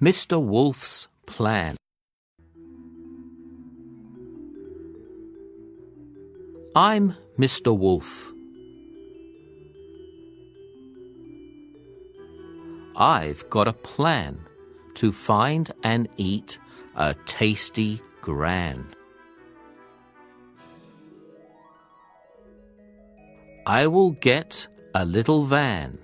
Mr. Wolf's plan. I'm Mr. Wolf. I've got a plan to find and eat a tasty gran. I will get a little van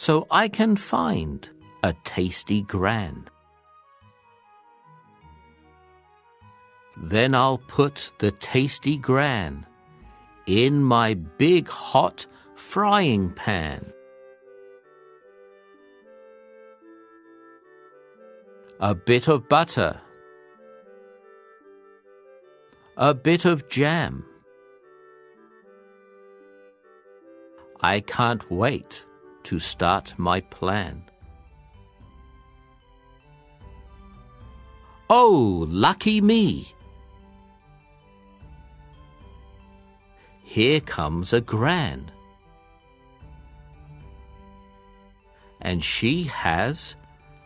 so I can find a tasty gran. Then I'll put the tasty gran in my big hot frying pan. A bit of butter, a bit of jam. I can't wait to start my plan. Oh, lucky me! Here comes a gran. And she has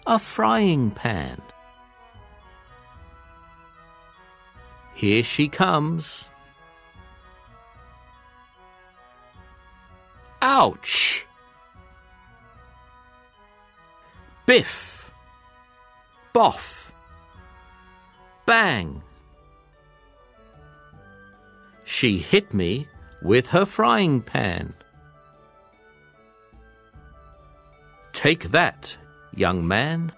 a frying pan. Here she comes. Ouch! Biff! Boff! Bang! She hit me with her frying pan. Take that, young man.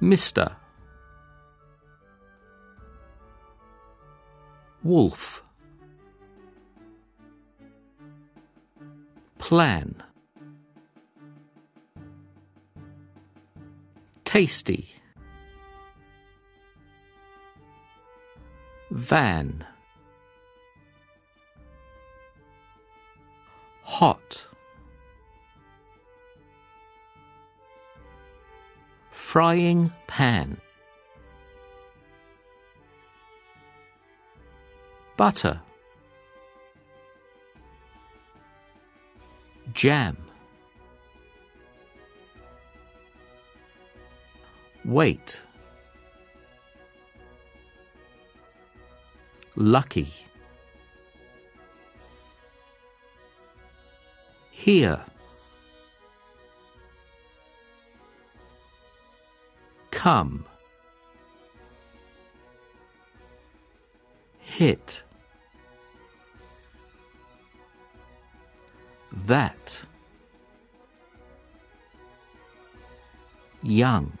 Mister Wolf Plan Tasty. Van. Hot. Frying pan. Butter. Jam Wait. Lucky. Here. Come. Hit. That. Young